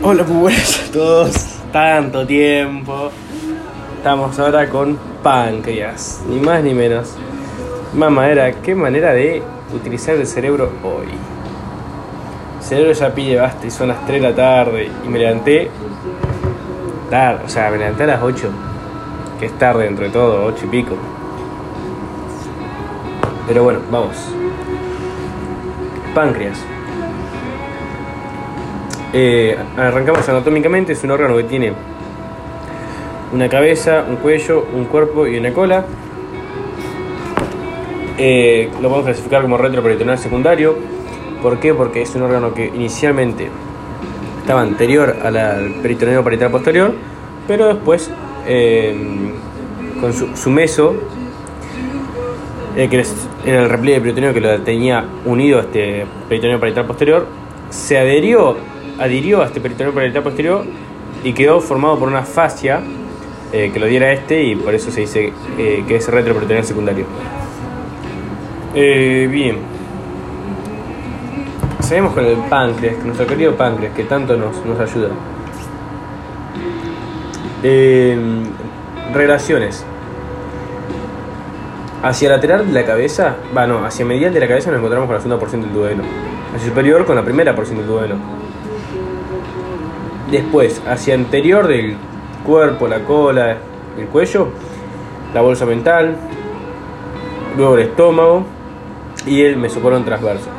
Hola, muy buenas a todos. Tanto tiempo. Estamos ahora con páncreas, ni más ni menos. Mamadera, qué manera de utilizar el cerebro hoy. Cerebro ya pide basta y son las 3 de la tarde y me levanté tarde, o sea, me levanté a las 8, que es tarde dentro de todo, 8 y pico. Pero bueno, vamos. Páncreas. Eh, arrancamos anatómicamente, es un órgano que tiene una cabeza, un cuello, un cuerpo y una cola. Eh, lo podemos clasificar como retroperitoneal secundario. ¿Por qué? Porque es un órgano que inicialmente estaba anterior al peritoneo parietal posterior, pero después eh, con su, meso, que era el repliegue peritoneo que lo tenía unido a este peritoneo parietal posterior, se adherió adhirió a este peritoneo parietal posterior y quedó formado por una fascia eh, que lo diera este y por eso se dice eh, que es retroperitoneal secundario. Eh, bien. Seguimos con el páncreas, nuestro querido páncreas, que tanto nos, nos ayuda. relaciones. Hacia lateral de la cabeza, bueno, hacia medial de la cabeza nos encontramos con la segunda porción del duodeno. Hacia superior con la primera porción del duodeno Después, hacia anterior del cuerpo, la cola, el cuello, la bolsa mental, luego el estómago y el mesocolon transverso.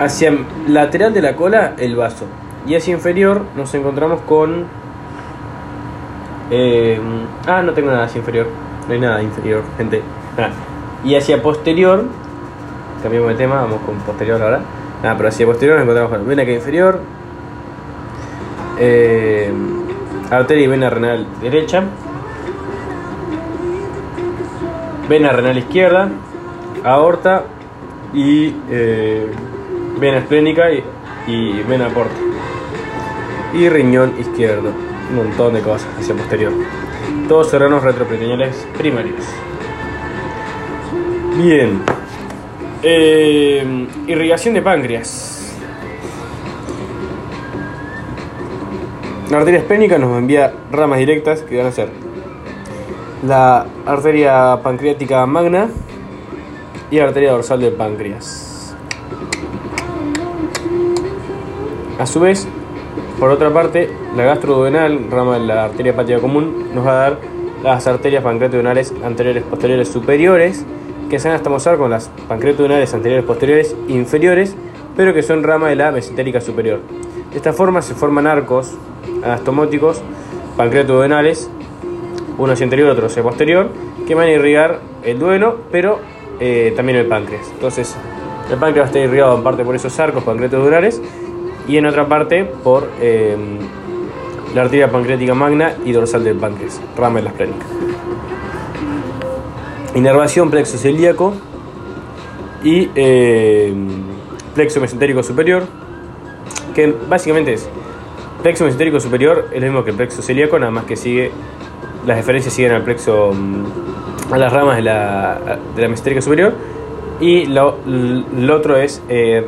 Hacia lateral de la cola, el vaso. Y hacia inferior nos encontramos con... Eh, ah, no tengo nada hacia inferior. No hay nada inferior, gente. Y hacia posterior, cambiamos de tema, vamos con posterior ahora Nada, pero hacia posterior nos encontramos con vena que inferior, eh, arteria y vena renal derecha, vena renal izquierda, aorta y eh, vena esplénica y, vena porta. Y riñón izquierdo. Un montón de cosas hacia posterior. Todos órganos retroperitoneales primarios. Bien. Eh, irrigación de páncreas. La arteria esplénica nos envía ramas directas que van a ser la arteria pancreática magna y la arteria dorsal del páncreas. A su vez, por otra parte, la gastroduodenal, rama de la arteria hepática común, nos va a dar las arterias pancreationales anteriores, posteriores, superiores que se van a con las pancreatonales anteriores posteriores inferiores, pero que son rama de la mesentérica superior. De esta forma se forman arcos anastomóticos pancreatodenales, uno hacia anterior, otro hacia posterior, que van a irrigar el dueno, pero eh, también el páncreas. Entonces, el páncreas está irrigado en parte por esos arcos pancreatodenales y en otra parte por eh, la arteria pancreática magna y dorsal del páncreas, rama de la esplénica inervación plexo celíaco. Y eh, plexo mesentérico superior, que básicamente es plexo mesentérico superior es lo mismo que el plexo celíaco, nada más que sigue las diferencias siguen al plexo mm, a las ramas de la, de la mesentérica superior. Y lo, otro es eh,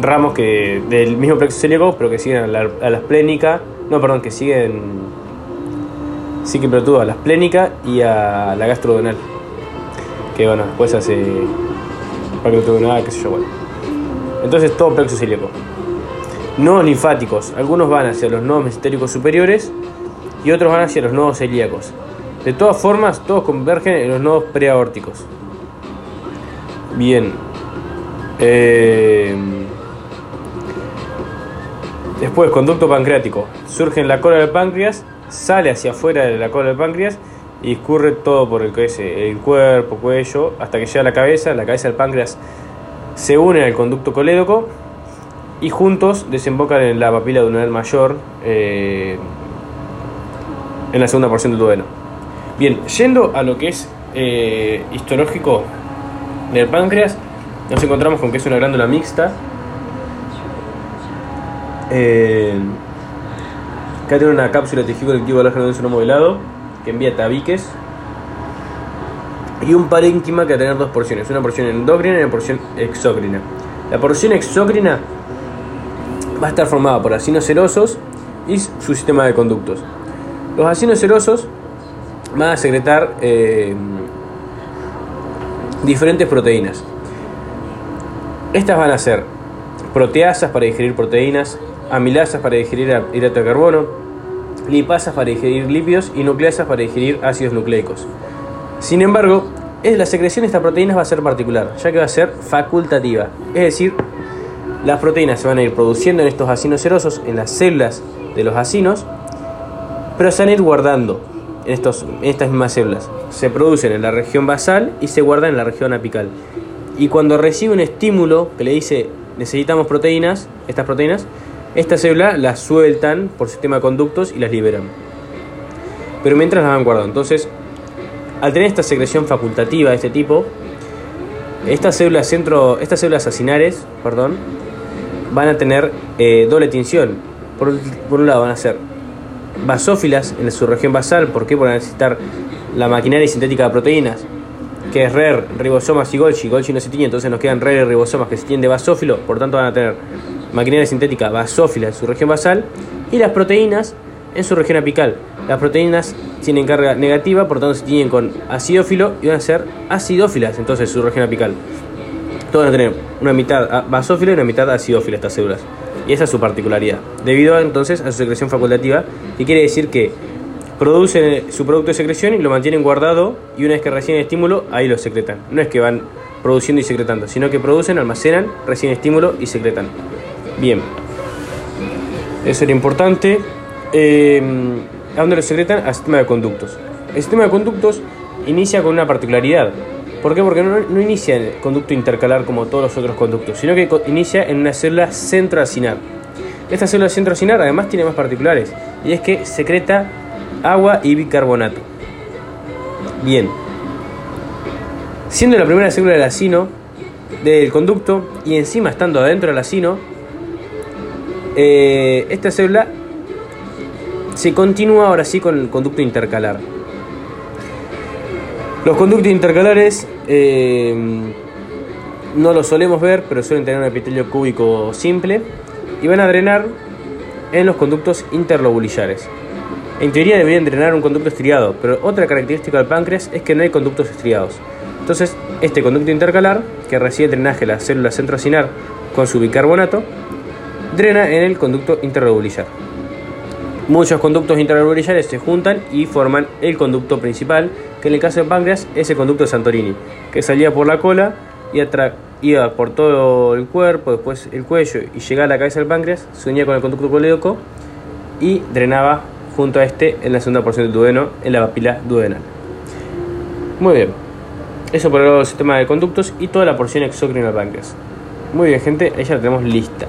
ramos que del mismo plexo celíaco pero que siguen a la, a la esplénica, no perdón, que siguen sí que pero a la esplénica y a la gastrodenal. Que bueno, después hace pancreatodenal, qué sé yo, bueno. Entonces todo plexo celíaco. Nodos linfáticos, algunos van hacia los nodos mesentéricos superiores y otros van hacia los nodos celíacos. De todas formas, todos convergen en los nodos preaórticos. Bien. Eh, después, conducto pancreático. Surge en la cola del páncreas sale hacia afuera de la cola del páncreas y escurre todo por el, el cuerpo, cuello, hasta que llega a la cabeza. La cabeza del páncreas se une al conducto colédoco y juntos desembocan en la papila duodenal mayor eh, en la segunda porción del duodeno. Bien, yendo a lo que es eh, histológico del páncreas, nos encontramos con que es una glándula mixta. Eh, Acá tiene una cápsula de tejido conectivo de no modelado que envía tabiques. Y un parénquima que va a tener dos porciones, una porción endócrina y una porción exócrina. La porción exócrina va a estar formada por acinos serosos y su sistema de conductos. Los acinos serosos van a secretar eh, diferentes proteínas. Estas van a ser proteasas para digerir proteínas, amilasas para digerir hidrato de carbono, lipasas para digerir lípidos y nucleasas para digerir ácidos nucleicos. Sin embargo, la secreción de estas proteínas va a ser particular, ya que va a ser facultativa. Es decir, las proteínas se van a ir produciendo en estos acinos serosos, en las células de los acinos, pero se van a ir guardando en, estos, en estas mismas células. Se producen en la región basal y se guardan en la región apical. Y cuando recibe un estímulo que le dice necesitamos proteínas, estas proteínas, esta célula las sueltan por sistema de conductos y las liberan. Pero mientras las van guardando. Entonces, al tener esta secreción facultativa de este tipo, estas células, centro, estas células acinares perdón, van a tener eh, doble tinción. Por, un lado van a ser basófilas en su región basal, ¿por qué? Porque necesitar la maquinaria sintética de proteínas, que es RER, ribosomas y Golgi. Golgi no se tiene, entonces nos quedan RER y ribosomas que se tienen de basófilo, por tanto van a tener maquinaria sintética basófila en su región basal, y las proteínas en su región apical. Las proteínas tienen carga negativa, por tanto se tienen con acidófilo y van a ser acidófilas, entonces su región apical. Todas van a tener una mitad basófila y una mitad acidófila estas células. Y esa es su particularidad. Debido entonces a su secreción facultativa, que quiere decir que producen su producto de secreción y lo mantienen guardado y una vez que reciben estímulo, ahí lo secretan. No es que van produciendo y secretando, sino que producen, almacenan, reciben estímulo y secretan. Bien, eso era importante. Eh, ¿A dónde lo secretan? Al sistema de conductos. El sistema de conductos inicia con una particularidad. ¿Por qué? Porque no, no inicia en el conducto intercalar como todos los otros conductos, sino que inicia en una célula centroacinar. Esta célula centroacinar además tiene más particulares, y es que secreta agua y bicarbonato. Bien. Siendo la primera célula del acino, del conducto, y encima estando adentro del acino, eh, esta célula se continúa ahora sí con el conducto intercalar. Los conductos intercalares eh, no los solemos ver, pero suelen tener un epitelio cúbico simple y van a drenar en los conductos interlobulillares. En teoría deberían drenar un conducto estriado, pero otra característica del páncreas es que no hay conductos estriados. Entonces, este conducto intercalar, que recibe drenaje de la célula centroacinar con su bicarbonato, drena en el conducto interlobulillar. Muchos conductos interlobulares se juntan y forman el conducto principal, que en el caso del páncreas es el conducto de Santorini, que salía por la cola y iba por todo el cuerpo, después el cuello y llegaba a la cabeza del páncreas, se unía con el conducto colédoco y drenaba junto a este en la segunda porción del duodeno, en la papila duodenal. Muy bien, eso por el sistema de conductos y toda la porción exócrina del páncreas. Muy bien, gente, ahí ya la tenemos lista.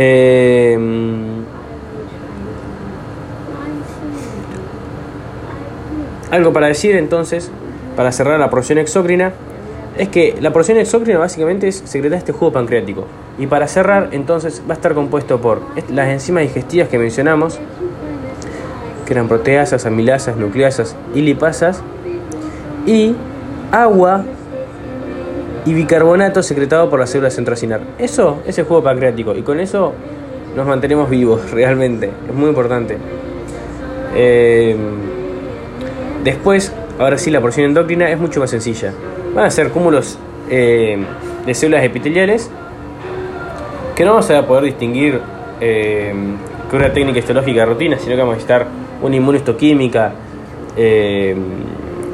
Eh, Algo para decir entonces, para cerrar la porción exócrina, es que la porción exócrina básicamente es secretar este jugo pancreático. Y para cerrar, entonces va a estar compuesto por las enzimas digestivas que mencionamos, que eran proteasas, amilasas, nucleasas y lipasas, y agua y bicarbonato secretado por la célula centrocinar. Eso es el jugo pancreático y con eso nos mantenemos vivos realmente. Es muy importante. Eh, Después, ahora sí, la porción endocrina es mucho más sencilla. Van a ser cúmulos eh, de células epiteliales que no vamos a poder distinguir eh, con una técnica histológica rutina, sino que vamos a necesitar una inmunohistoquímica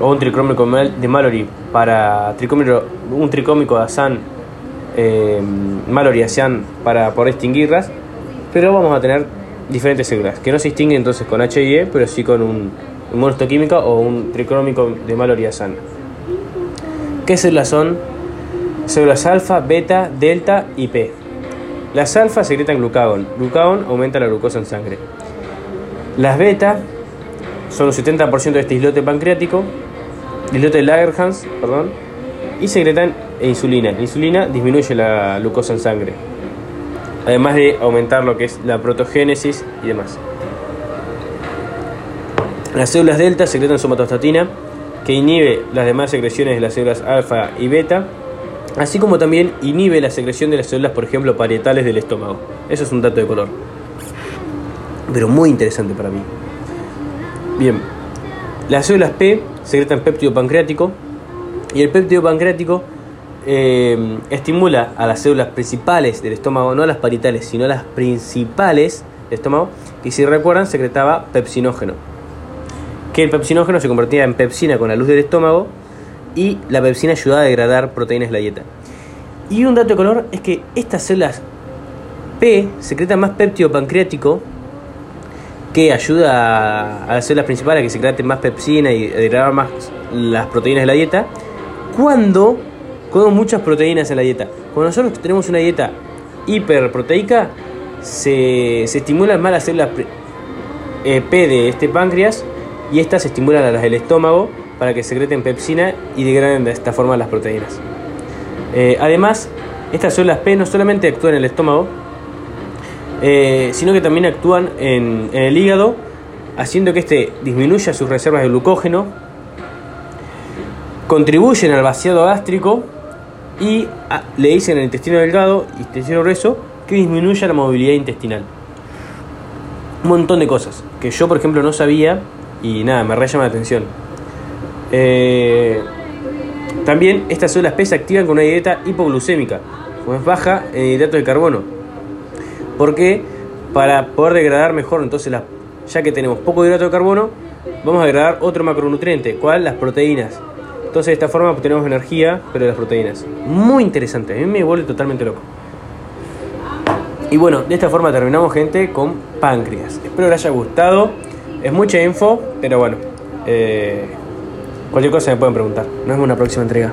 o un tricómico de Mallory para un tricómico de Asan, eh, Mallory Asan para poder distinguirlas, pero vamos a tener diferentes células que no se distinguen entonces con HIE, pero sí con un inmunohistoquímica o un tricrómico de Mallory sana. ¿Qué células son? Células alfa, beta, delta y P. Las alfa secretan glucagón. Glucagón aumenta la glucosa en sangre. Las beta son un 70% de este islote pancreático, islote de Lagerhans, perdón, y secretan insulina. La insulina disminuye la glucosa en sangre, además de aumentar lo que es la protogénesis y demás. Las células delta secretan somatostatina, que inhibe las demás secreciones de las células alfa y beta, así como también inhibe la secreción de las células, por ejemplo, parietales del estómago. Eso es un dato de color. Pero muy interesante para mí. Bien, las células P secretan péptido pancreático y el péptido pancreático eh, estimula a las células principales del estómago, no las parietales, sino las principales del estómago, y si recuerdan secretaba pepsinógeno. Que el pepsinógeno se convertía en pepsina con la luz del estómago y la pepsina ayudaba a degradar proteínas de la dieta. Y un dato de color es que estas células P secretan más péptido pancreático que ayuda a, las células principales a que secreten más pepsina y a degradar más las proteínas de la dieta cuando comemos muchas proteínas en la dieta. Cuando nosotros tenemos una dieta hiperproteica, se, se estimulan más las células eh, P de este páncreas y estas estimulan a las del estómago para que secreten pepsina y degraden de esta forma las proteínas. Eh, además, estas células P no solamente actúan en el estómago, eh, sino que también actúan en, el hígado, haciendo que éste disminuya sus reservas de glucógeno, contribuyen al vaciado gástrico y ah, le dicen al intestino delgado y intestino grueso que disminuya la movilidad intestinal. Un montón de cosas que yo, por ejemplo, no sabía y nada, me re la atención. Eh, también estas células P se activan con una dieta hipoglucémica, como es baja en hidratos de carbono. Porque para poder degradar mejor, entonces ya que tenemos poco hidrato de carbono, vamos a degradar otro macronutriente, ¿cuál? Las proteínas. Entonces de esta forma obtenemos energía, pero las proteínas. Muy interesante, a mí me vuelve totalmente loco. Y bueno, de esta forma terminamos gente con páncreas. Espero les haya gustado. Es mucha info, pero bueno. Eh, cualquier cosa me pueden preguntar. Nos vemos en una próxima entrega.